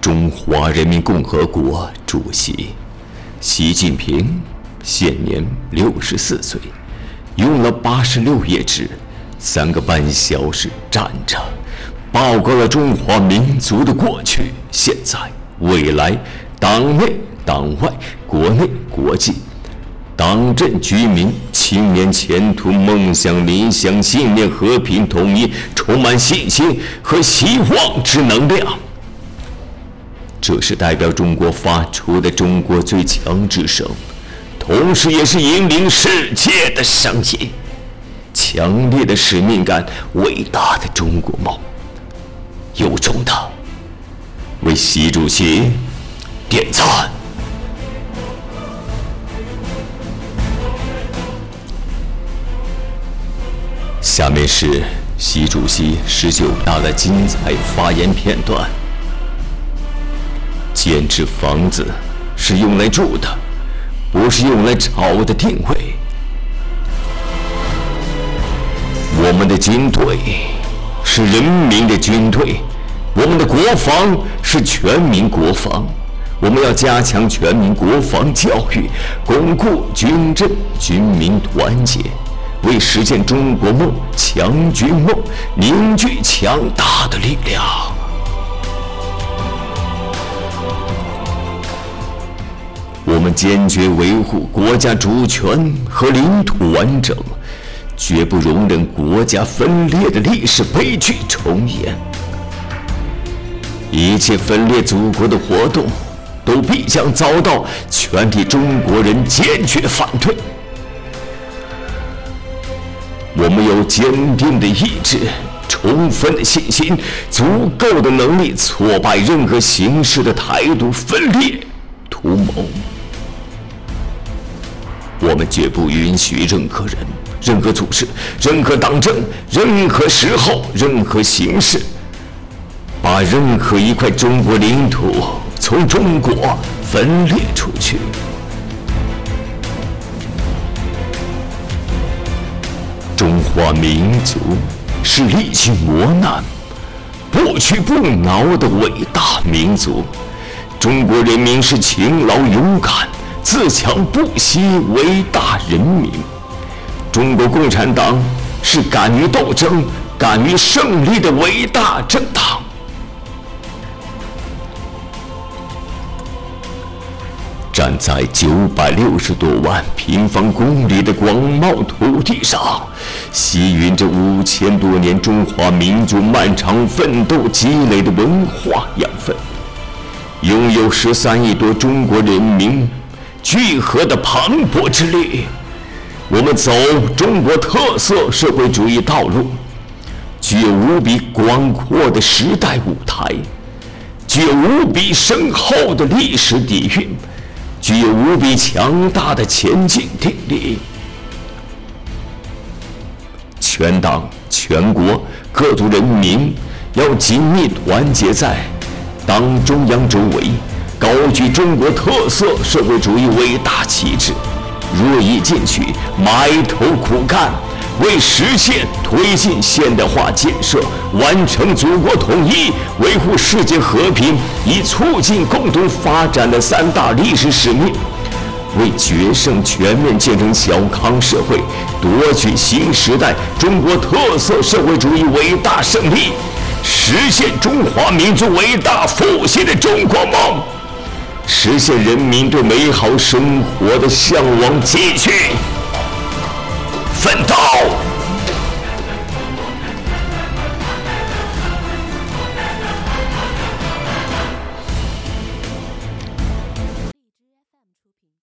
中华人民共和国主席习近平，现年六十四岁，用了八十六页纸，三个半小时站着，报告了中华民族的过去、现在、未来，党内、党外、国内、国际，党政居民青年前途、梦想、理想、信念、和平统一，充满信心和希望之能量。这是代表中国发出的中国最强之声，同时也是引领世界的声音。强烈的使命感，伟大的中国梦，由衷的为习主席点赞。下面是习主席十九大的精彩发言片段。建制房子是用来住的，不是用来炒的定位。我们的军队是人民的军队，我们的国防是全民国防。我们要加强全民国防教育，巩固军政军民团结，为实现中国梦、强军梦凝聚强大的力量。我们坚决维护国家主权和领土完整，绝不容忍国家分裂的历史悲剧重演。一切分裂祖国的活动，都必将遭到全体中国人坚决反对。我们有坚定的意志、充分的信心、足够的能力，挫败任何形式的台独分裂图谋。我们绝不允许任何人、任何组织、任何党政、任何时候、任何形式，把任何一块中国领土从中国分裂出去。中华民族是历经磨难、不屈不挠的伟大民族，中国人民是勤劳勇敢。自强不息伟大人民，中国共产党是敢于斗争、敢于胜利的伟大政党。站在九百六十多万平方公里的广袤土地上，吸吮着五千多年中华民族漫长奋斗积累的文化养分，拥有十三亿多中国人民。聚合的磅礴之力，我们走中国特色社会主义道路，具有无比广阔的时代舞台，具有无比深厚的历史底蕴，具有无比强大的前进定力。全党全国各族人民要紧密团结在党中央周围。高举中国特色社会主义伟大旗帜，锐意进取，埋头苦干，为实现推进现代化建设、完成祖国统一、维护世界和平以促进共同发展的三大历史使命，为决胜全面建成小康社会、夺取新时代中国特色社会主义伟大胜利，实现中华民族伟大复兴的中国梦。实现人民对美好生活的向往，继续奋斗。